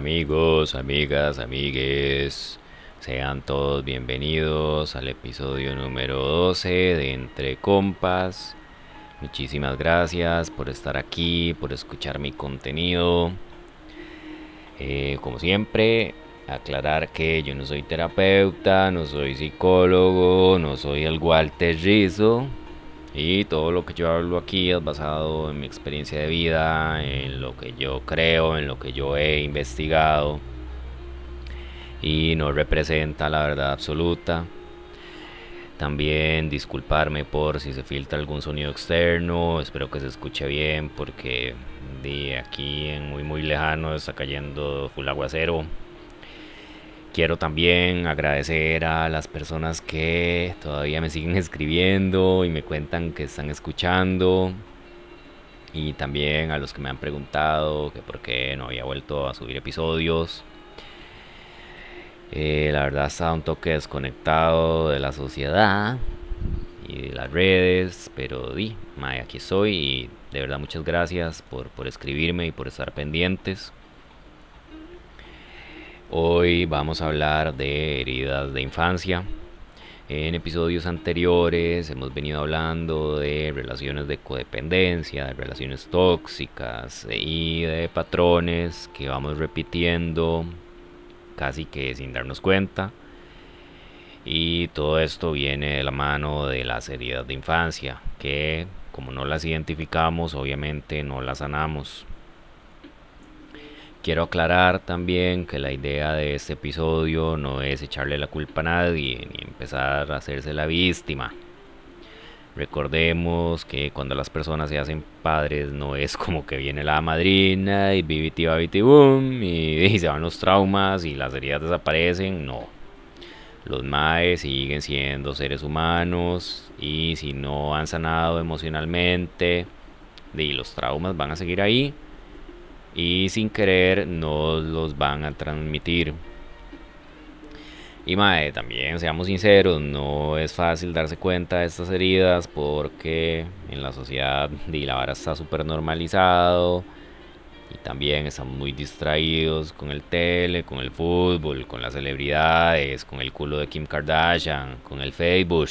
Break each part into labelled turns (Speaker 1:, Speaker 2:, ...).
Speaker 1: Amigos, amigas, amigues. Sean todos bienvenidos al episodio número 12 de Entre Compas. Muchísimas gracias por estar aquí, por escuchar mi contenido. Eh, como siempre, aclarar que yo no soy terapeuta, no soy psicólogo, no soy el Walter Rizzo. Y todo lo que yo hablo aquí es basado en mi experiencia de vida, en lo que yo creo, en lo que yo he investigado. Y no representa la verdad absoluta. También disculparme por si se filtra algún sonido externo. Espero que se escuche bien porque de aquí en muy muy lejano está cayendo full aguacero. Quiero también agradecer a las personas que todavía me siguen escribiendo y me cuentan que están escuchando. Y también a los que me han preguntado que por qué no había vuelto a subir episodios. Eh, la verdad estaba un toque desconectado de la sociedad y de las redes, pero di, aquí estoy y de verdad muchas gracias por, por escribirme y por estar pendientes. Hoy vamos a hablar de heridas de infancia. En episodios anteriores hemos venido hablando de relaciones de codependencia, de relaciones tóxicas y de patrones que vamos repitiendo casi que sin darnos cuenta. Y todo esto viene de la mano de las heridas de infancia, que como no las identificamos, obviamente no las sanamos. Quiero aclarar también que la idea de este episodio no es echarle la culpa a nadie ni empezar a hacerse la víctima. Recordemos que cuando las personas se hacen padres no es como que viene la madrina y bibiti babiti boom y, se van los traumas y las heridas desaparecen, no. Los maes siguen siendo seres humanos y si no han sanado emocionalmente, los traumas van a seguir ahí y sin querer nos los van a transmitir. Y mae, también seamos sinceros, no es fácil darse cuenta de estas heridas porque en la sociedad di, la vara está súper normalizado y también estamos muy distraídos con el tele, con el fútbol, con las celebridades, con el culo de Kim Kardashian, con el Facebook.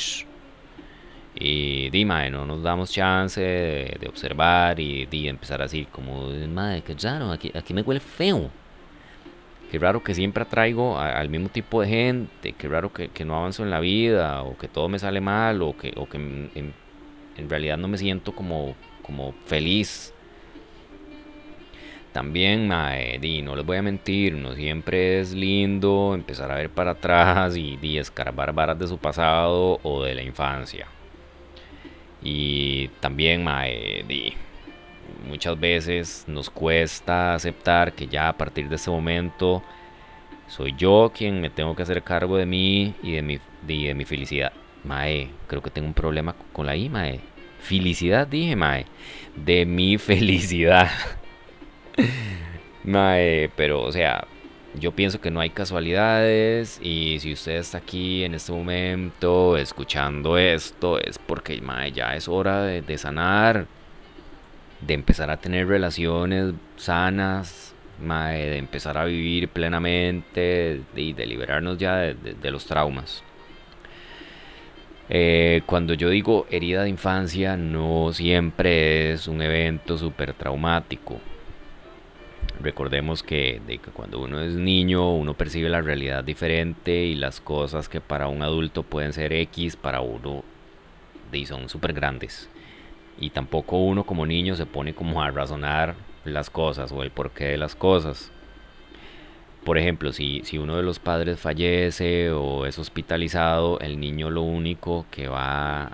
Speaker 1: Y di, mae, no nos damos chance de, observar y di, empezar así como, madre, qué raro, aquí, aquí me huele feo. Qué raro que siempre atraigo al mismo tipo de gente, qué raro que, que no avanzo en la vida, o que todo me sale mal, o que, o que en realidad no me siento como, como feliz. También, mae, di, no les voy a mentir, no siempre es lindo empezar a ver para atrás y, di, escarbar varas de su pasado o de la infancia. Y también, mae, di, muchas veces nos cuesta aceptar que ya a partir de ese momento soy yo quien me tengo que hacer cargo de mí y de mi, de, de mi felicidad. Mae, creo que tengo un problema con la I, mae. Felicidad, dije, mae. De mi felicidad. Mae, pero, o sea, yo pienso que no hay casualidades y si usted está aquí en este momento escuchando esto es porque, ya es hora de, sanar, de empezar a tener relaciones sanas, de empezar a vivir plenamente y de, liberarnos ya de los traumas. Eh, cuando yo digo herida de infancia, no siempre es un evento súper traumático. Recordemos que, cuando uno es niño, uno percibe la realidad diferente y las cosas que para un adulto pueden ser X, para uno de, son súper grandes. Y tampoco uno como niño se pone como a razonar las cosas o el porqué de las cosas. Por ejemplo, si, si uno de los padres fallece o es hospitalizado, el niño lo único que va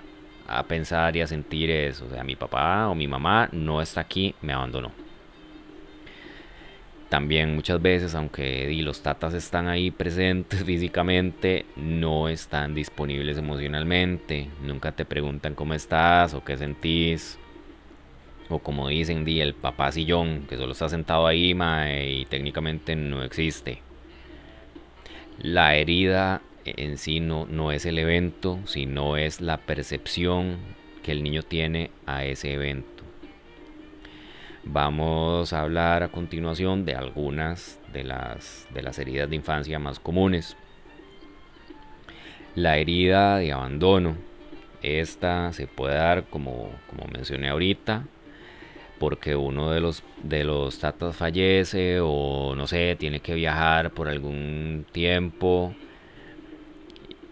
Speaker 1: a pensar y a sentir es, o sea, mi papá o mi mamá no está aquí, me abandonó. También muchas veces, aunque di, los tatas están ahí presentes físicamente, no están disponibles emocionalmente. Nunca te preguntan cómo estás o qué sentís. O como dicen, di, el papá sillón, que solo está sentado ahí y técnicamente no existe. La herida en sí no, no es el evento, sino es la percepción que el niño tiene a ese evento. Vamos a hablar a continuación de algunas de las, de las heridas de infancia más comunes. La herida de abandono. Esta se puede dar, como, como mencioné ahorita, porque uno de los, de los tatas fallece o no sé, tiene que viajar por algún tiempo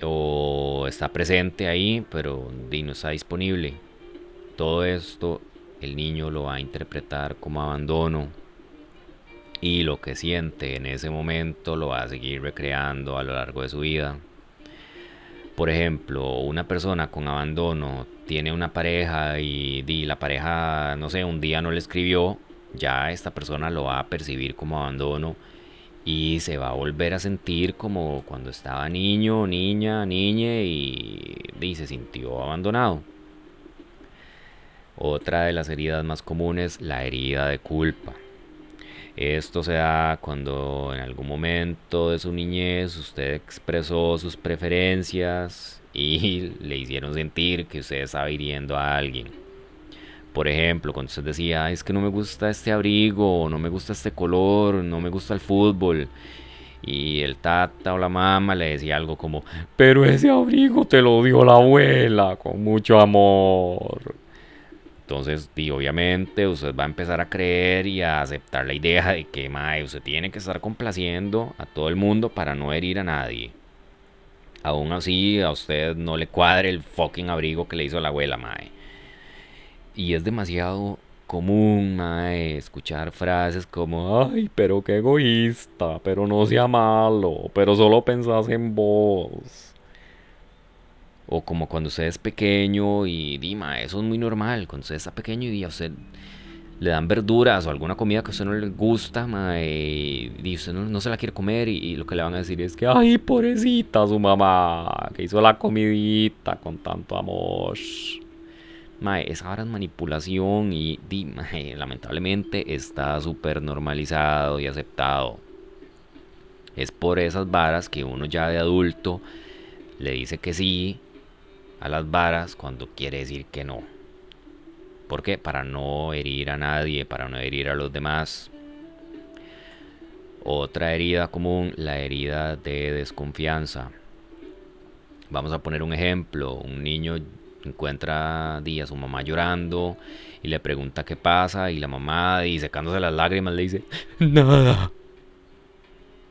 Speaker 1: o está presente ahí, pero no está disponible. Todo esto el niño lo va a interpretar como abandono y lo que siente en ese momento lo va a seguir recreando a lo largo de su vida. Por ejemplo, una persona con abandono tiene una pareja y, la pareja, no sé, un día no le escribió, ya esta persona lo va a percibir como abandono y se va a volver a sentir como cuando estaba niño, niña, niña y, y se sintió abandonado. Otra de las heridas más comunes, la herida de culpa. Esto se da cuando en algún momento de su niñez usted expresó sus preferencias y le hicieron sentir que usted estaba hiriendo a alguien. Por ejemplo, cuando usted decía, es que no me gusta este abrigo, no me gusta este color, no me gusta el fútbol. Y el tata o la mamá le decía algo como, pero ese abrigo te lo dio la abuela con mucho amor. Entonces, obviamente usted va a empezar a creer y a aceptar la idea de que mae, usted tiene que estar complaciendo a todo el mundo para no herir a nadie. Aún así, a usted no le cuadre el fucking abrigo que le hizo la abuela, mae. Y es demasiado común, mae, escuchar frases como, ay, pero qué egoísta, pero no sea malo, pero solo pensás en vos. O como cuando usted es pequeño y Dima, eso es muy normal. Cuando usted está pequeño y a usted le dan verduras o alguna comida que a usted no le gusta, y usted no, se la quiere comer y, lo que le van a decir es que, ay, pobrecita su mamá, que hizo la comidita con tanto amor. Mae, esa ahora es manipulación y lamentablemente está súper normalizado y aceptado. Es por esas varas que uno ya de adulto le dice que sí a las varas cuando quiere decir que no. ¿Por qué? Para no herir a nadie, para no herir a los demás. Otra herida común, la herida de desconfianza. Vamos a poner un ejemplo. Un niño encuentra a su mamá llorando y le pregunta qué pasa y la mamá y secándose las lágrimas le dice nada.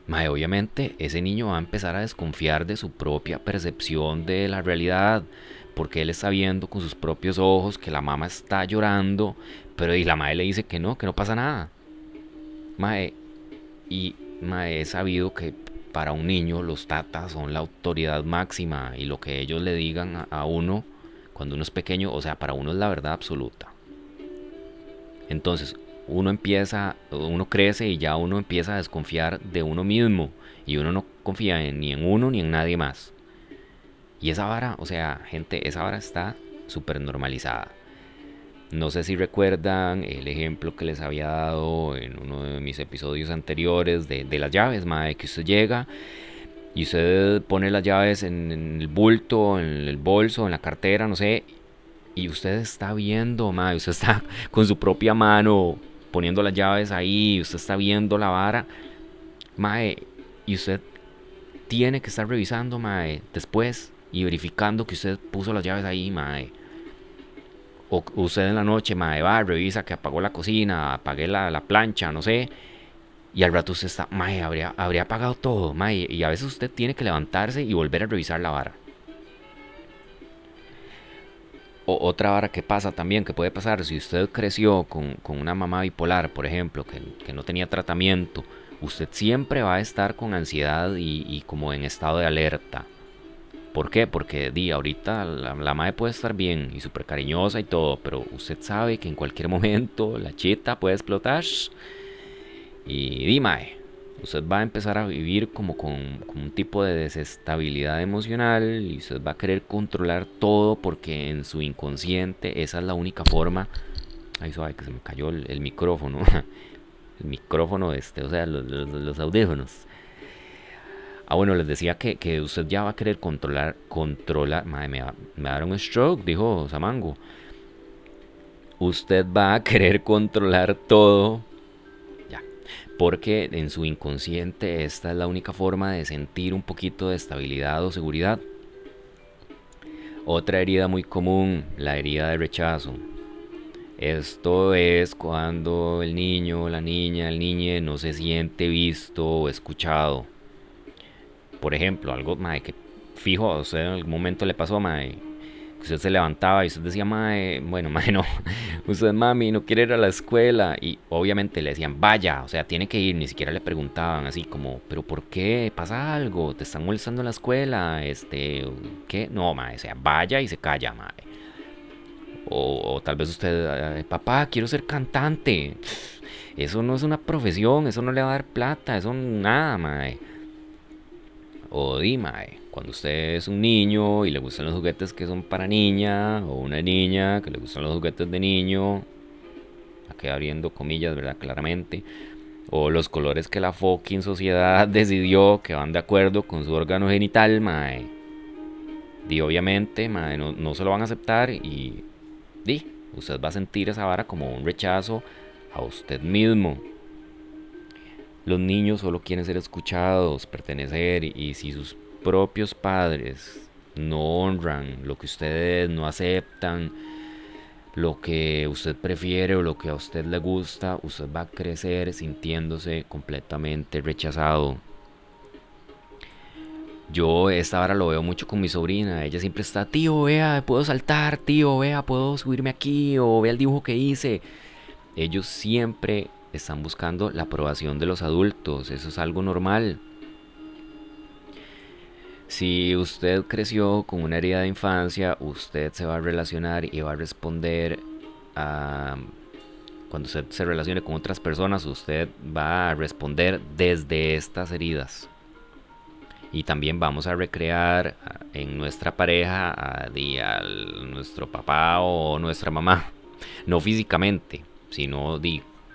Speaker 1: Mae, obviamente ese niño va a empezar a desconfiar de su propia percepción de la realidad, porque él está viendo con sus propios ojos que la mamá está llorando, pero y la madre le dice que no, que no pasa nada. Mae, y mae, he sabido que para un niño los tatas son la autoridad máxima y lo que ellos le digan a, uno cuando uno es pequeño, o sea, para uno es la verdad absoluta. Entonces, uno empieza, uno crece y ya uno empieza a desconfiar de uno mismo y uno no confía ni en uno ni en nadie más. Y esa vara, o sea, gente, esa vara está súper normalizada. No sé si recuerdan el ejemplo que les había dado en uno de mis episodios anteriores de, las llaves, madre, que usted llega y usted pone las llaves en, en, el bulto, en el bolso, en la cartera, no sé, y usted está viendo, madre, usted está con su propia mano poniendo las llaves ahí, usted está viendo la vara, mae, y usted tiene que estar revisando, mae, después y verificando que usted puso las llaves ahí, mae. O usted en la noche, mae, va, revisa que apagó la cocina, apagué la, la plancha, no sé. Y al rato usted está, mae, habría, habría apagado todo, mae. Y a veces usted tiene que levantarse y volver a revisar la vara. O otra vara que pasa también, que puede pasar, si usted creció con, una mamá bipolar, por ejemplo, que, no tenía tratamiento, usted siempre va a estar con ansiedad y, como en estado de alerta. ¿Por qué? Porque di, ahorita la, la puede estar bien y súper cariñosa y todo, pero usted sabe que en cualquier momento la chita puede explotar. Y di, mae, usted va a empezar a vivir como con, un tipo de desestabilidad emocional y usted va a querer controlar todo porque en su inconsciente esa es la única forma. Ay, suave que se me cayó el, micrófono. el micrófono este, o sea, los, audífonos. Ah, bueno, les decía que, usted ya va a querer controlar, controlar. Madre, me, me, me un stroke, dijo Samango. usted va a querer controlar todo. Porque en su inconsciente esta es la única forma de sentir un poquito de estabilidad o seguridad. Otra herida muy común, la herida de rechazo. Esto es cuando el niño, la niña, el niño no se siente visto o escuchado. Por ejemplo, algo que fijo, en algún momento le pasó, mae, usted se levantaba y usted decía, mae, bueno, mae, no, usted mami no quiere ir a la escuela y obviamente le decían, vaya, o sea, tiene que ir, ni siquiera le preguntaban así como, pero ¿por qué? ¿Pasa algo? ¿Te están molestando en la escuela? Este, ¿qué? No, mae, o sea, vaya y se calla, mae. O, tal vez usted, papá, quiero ser cantante. Eso no es una profesión, eso no le va a dar plata, eso nada, mae. O di, mae, cuando usted es un niño y le gustan los juguetes que son para niña, o una niña que le gustan los juguetes de niño, aquí abriendo comillas, ¿verdad? Claramente. O los colores que la fucking sociedad decidió que van de acuerdo con su órgano genital, mae. Di, obviamente, mae, no, no se lo van a aceptar y di, usted va a sentir esa vara como un rechazo a usted mismo. Los niños solo quieren ser escuchados, pertenecer y si sus propios padres no honran lo que ustedes no aceptan, lo que usted prefiere o lo que a usted le gusta, usted va a crecer sintiéndose completamente rechazado. Yo esta hora lo veo mucho con mi sobrina. Ella siempre está, tío, vea, puedo saltar, tío, vea, puedo subirme aquí o vea el dibujo que hice. Ellos siempre están buscando la aprobación de los adultos, eso es algo normal. Si usted creció con una herida de infancia, usted se va a relacionar y va a responder a... Cuando usted se relacione con otras personas, usted va a responder desde estas heridas. Y también vamos a recrear en nuestra pareja a, a nuestro papá o nuestra mamá. No físicamente, sino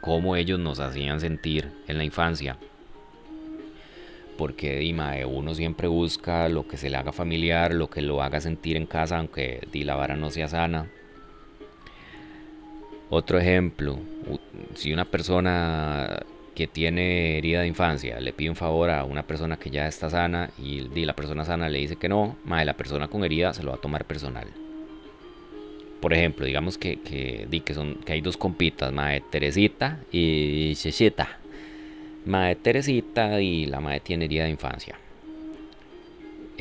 Speaker 1: cómo ellos nos hacían sentir en la infancia. Porque Dima, uno siempre busca lo que se le haga familiar, lo que lo haga sentir en casa, aunque di, la vara no sea sana. Otro ejemplo, si una persona que tiene herida de infancia le pide un favor a una persona que ya está sana y, la persona sana le dice que no, mae, la persona con herida se lo va a tomar personal. Por ejemplo, digamos que, que, que, son, que hay dos compitas, Mae Teresita y Chechita. Mae Teresita y la Mae tiene herida de infancia.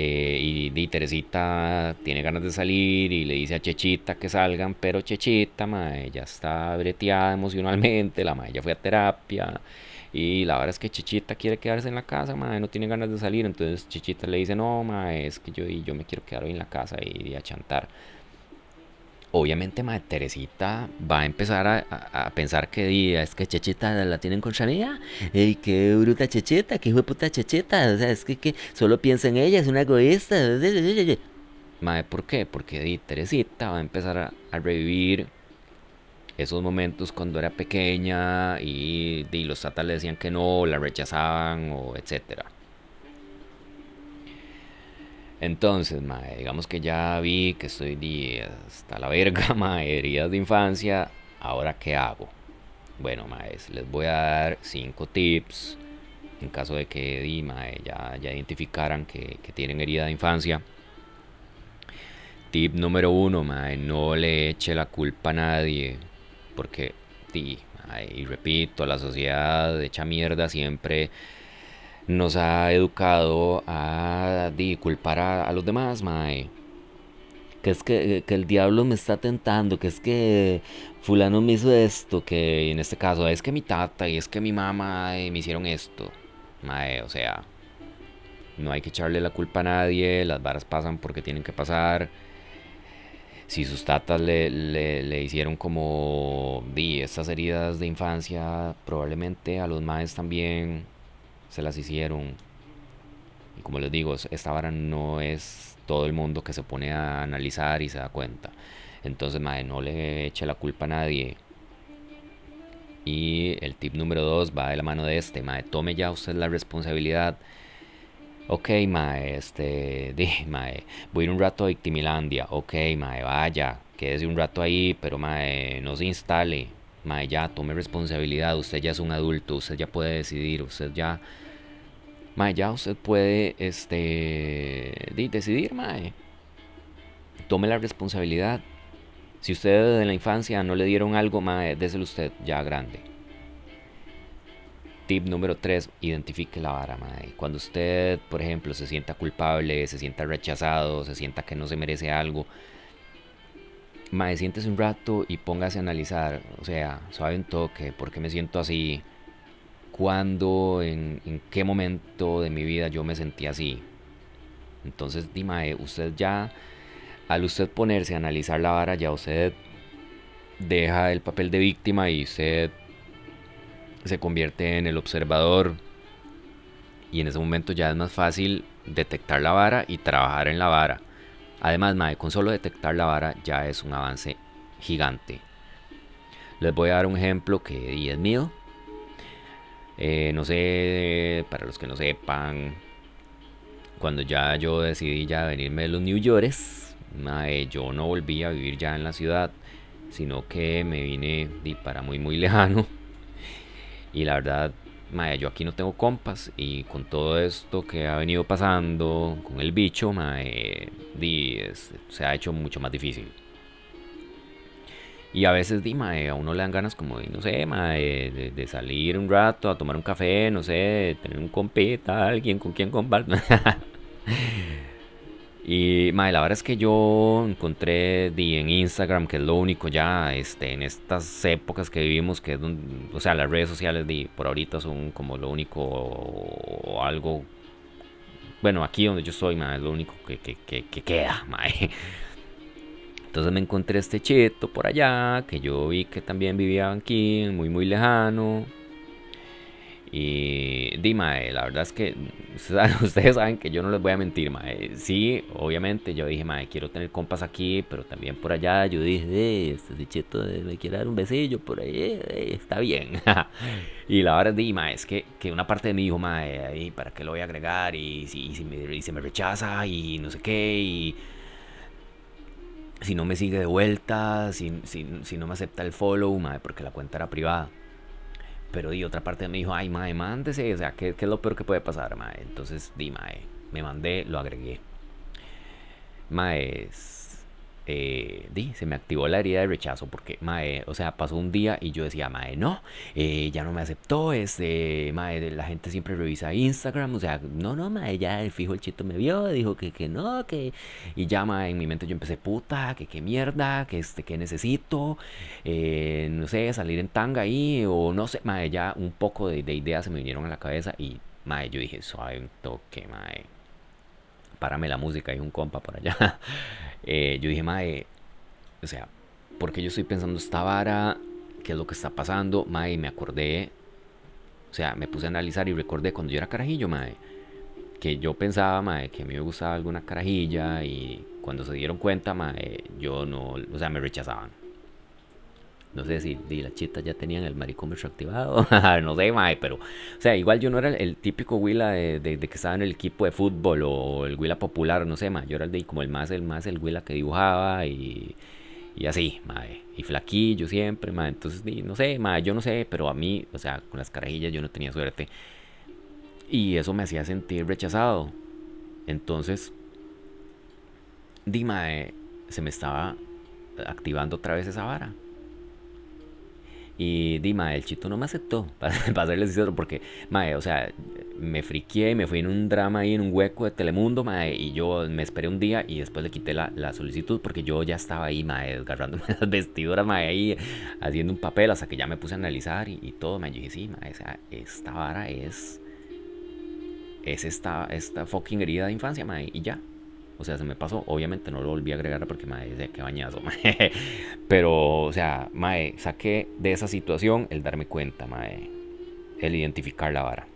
Speaker 1: Eh, y, Teresita tiene ganas de salir y le dice a Chechita que salgan, pero Chechita, mae, ya está breteada emocionalmente, la mae ya fue a terapia. Y la verdad es que Chechita quiere quedarse en la casa, mae, no tiene ganas de salir. Entonces Chechita le dice, no, mae, es que yo, yo me quiero quedar hoy en la casa y, y a chantar obviamente Madre Teresita va a empezar a, pensar que es que Chechita la tienen contra mía. ¡Ey, qué bruta Chechita! ¡Qué hijo de puta Chechita! O sea, es que, solo piensa en ella, es una egoísta. Madre, ¿por qué? Porque di, Teresita va a empezar a, revivir esos momentos cuando era pequeña y, y los tatas le decían que no, la rechazaban o etcétera. Entonces, mae, digamos que ya vi que estoy hasta la verga, mae, heridas de infancia. Ahora, ¿qué hago? Bueno, mae, les voy a dar cinco tips en caso de que di, mae, ya, ya identificaran que, tienen herida de infancia. Tip número uno, mae, no le eche la culpa a nadie. Porque, di, y repito, la sociedad echa mierda siempre nos ha educado a culpar a, los demás, mae. Que es que, el diablo me está tentando, que es que fulano me hizo esto, que en este caso es que mi tata y es que mi mamá me hicieron esto. Mae, o sea, no hay que echarle la culpa a nadie, las varas pasan porque tienen que pasar. Si sus tatas le, le, hicieron como di estas heridas de infancia, probablemente a los maes también se las hicieron. Y como les digo, esta vara no es todo el mundo que se pone a analizar y se da cuenta. Entonces, madre, no le eche la culpa a nadie. Y el tip número dos va de la mano de este, madre, tome ya usted la responsabilidad. Ok, mae, este, di, mae, voy a ir un rato a Victimilandia. Ok, mae, vaya. quédese un rato ahí, pero mae, no se instale, mae, ya tome responsabilidad, usted ya es un adulto, usted ya puede decidir, usted ya, mae, ya usted puede, este, decidir, mae, tome la responsabilidad. Si usted en la infancia no le dieron algo, mae, déselo usted ya grande. Tip número 3, identifique la vara, mae. Cuando usted, por ejemplo, se sienta culpable, se sienta rechazado, se sienta que no se merece algo, mae, siéntese un rato y póngase a analizar, o sea, suave un toque, ¿por qué me siento así? ¿Cuándo, en, qué momento de mi vida yo me sentí así? Entonces, di, mae, usted ya, al usted ponerse a analizar la vara, ya usted deja el papel de víctima y usted se convierte en el observador y en ese momento ya es más fácil detectar la vara y trabajar en la vara. Además, con solo detectar la vara ya es un avance gigante. Les voy a dar un ejemplo que es mío. Eh, no sé, para los que no sepan, cuando ya yo decidí ya venirme de los New York, mae, yo no volví a vivir ya en la ciudad, sino que me vine para muy muy lejano y la verdad, mae, yo aquí no tengo compas y con todo esto que ha venido pasando con el bicho, mae, se ha hecho mucho más difícil. Y a veces, di, a uno le dan ganas como, no sé, mae, de, de, salir un rato a tomar un café, no sé, tener un compita, alguien con quien compartir. Y madre, la verdad es que yo encontré di, en Instagram, que es lo único ya este, en estas épocas que vivimos, que es o sea, las redes sociales di, por ahorita son como lo único o algo. Bueno, aquí donde yo estoy, madre, es lo único que, que, que, que queda, madre. Entonces me encontré este cheto por allá, que yo vi que también vivía aquí, muy muy lejano. Y Dima, la verdad es que ustedes saben que yo no les voy a mentir, mae. Sí, obviamente yo dije, mae, quiero tener compas aquí, pero también por allá yo dije, eh, este cheto me quiere dar un besillo por ahí, eh, está bien. y la verdad, Dima, es que, que una parte de mí dijo, mae, ahí, ¿para qué lo voy a agregar? Y si, me, se me rechaza y no sé qué, y si no me sigue de vuelta, si, si, si no me acepta el follow, mae, porque la cuenta era privada. Pero y otra parte me dijo, ay, mae, mándese. O sea, ¿qué, ¿qué, es lo peor que puede pasar, mae? Entonces, di, mae, me mandé, lo agregué. Mae, eh, di, se me activó la herida de rechazo porque, mae, o sea, pasó un día y yo decía, mae, no, eh, ya no me aceptó, este, mae, la gente siempre revisa Instagram, o sea, no, no, mae, ya el fijo el chito me vio, dijo que, que no, que, y ya, mae, en mi mente yo empecé, puta, que qué mierda, que este, que necesito, eh, no sé, salir en tanga ahí, o no sé, mae, ya un poco de, de ideas se me vinieron a la cabeza y, mae, yo dije, suave un toque, mae párame la música, hay un compa por allá. eh, yo dije, mae, o sea, porque yo estoy pensando esta vara, qué es lo que está pasando, mae, me acordé, o sea, me puse a analizar y recordé cuando yo era carajillo, mae, que yo pensaba, mae, que a mí me gustaba alguna carajilla y cuando se dieron cuenta, mae, yo no, o sea, me rechazaban. No sé si, las chitas ya tenían el maricómetro activado. no sé, mae, pero. O sea, igual yo no era el, típico Willa de, que estaba en el equipo de fútbol o el Willa popular, no sé, mae. Yo era el de como el más, el más, el Willa que dibujaba y. Y así, mae. Y flaquillo siempre, mae. Entonces, no sé, mae, yo no sé, pero a mí, o sea, con las carajillas yo no tenía suerte. Y eso me hacía sentir rechazado. Entonces, di, mae, se me estaba activando otra vez esa vara. Y di, mae, el chito no me aceptó, para, para serles sincero, porque, mae, o sea, me friqué, me fui en un drama ahí, en un hueco de Telemundo, mae, y yo me esperé un día y después le quité la, la solicitud porque yo ya estaba ahí, mae, desgarrándome las vestiduras, mae, ahí, haciendo un papel hasta que ya me puse a analizar y, y todo, mae, yo dije, sí, mae, o sea, esta vara es, es esta, esta fucking herida de infancia, mae, y ya, o sea, se me pasó. Obviamente no lo volví a agregar porque, mae, de qué bañazo, mae. Pero, o sea, mae, saqué de esa situación el darme cuenta, mae. El identificar la vara.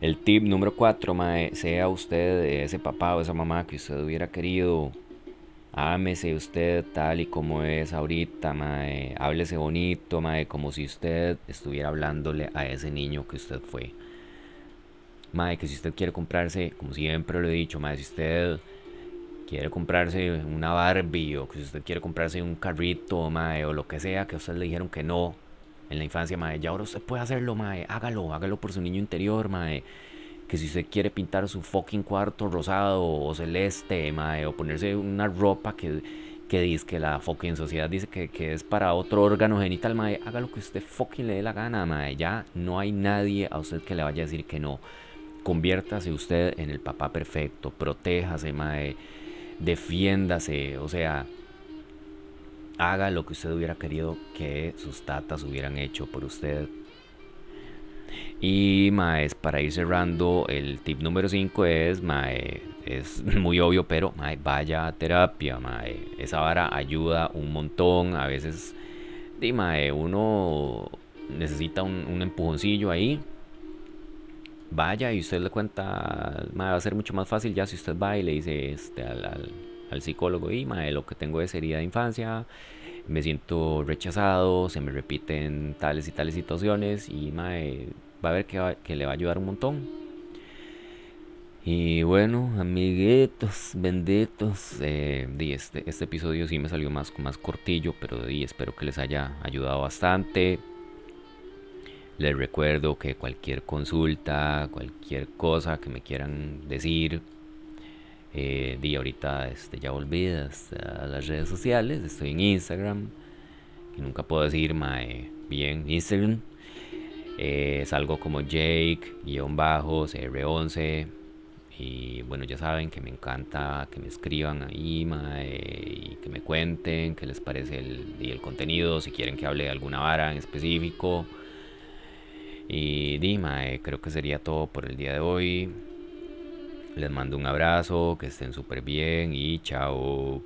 Speaker 1: El tip número 4, mae, sea usted ese papá o esa mamá que usted hubiera querido. Ámese usted tal y como es ahorita, mae. Háblese bonito, mae, como si usted estuviera hablándole a ese niño que usted fue. Mae, que si usted quiere comprarse, como siempre lo he dicho, mae, si usted quiere comprarse una Barbie o que si usted quiere comprarse un carrito, mae, o lo que sea, que usted le dijeron que no en la infancia, mae, ya ahora usted puede hacerlo, mae, hágalo, hágalo por su niño interior, mae. Que si usted quiere pintar su fucking cuarto rosado o celeste, mae, o ponerse una ropa que, que dice que la fucking sociedad dice que, que es para otro órgano genital, mae, haga lo que usted fucking le dé la gana, mae. Ya no hay nadie a usted que le vaya a decir que no. Conviértase usted en el papá perfecto, protéjase, mae, defiéndase, o sea, haga lo que usted hubiera querido que sus tatas hubieran hecho por usted. Y maes, para ir cerrando, el tip número 5 es, mae, es muy obvio, pero mae, vaya a terapia, mae. Esa vara ayuda un montón. A veces, di, mae, uno necesita un, un empujoncillo ahí. Vaya y usted le cuenta, va a ser mucho más fácil ya si usted va y le dice este, al, psicólogo, y lo que tengo es herida de infancia, me siento rechazado, se me repiten tales y tales situaciones y mae, va a ver que, le va a ayudar un montón. Y bueno, amiguitos, benditos, eh, este, este episodio sí me salió más, más cortillo, pero espero que les haya ayudado bastante. Les recuerdo que cualquier consulta, cualquier cosa que me quieran decir, eh, ahorita este, ya olvidas a las redes sociales, estoy en Instagram, nunca puedo decir mae, bien Instagram. Eh, es algo como Jake-CR11 y bueno, ya saben que me encanta que me escriban ahí mae, y que me cuenten qué les parece el, y el contenido, si quieren que hable de alguna vara en específico. Y Dima, eh, creo que sería todo por el día de hoy. Les mando un abrazo, que estén súper bien y chao.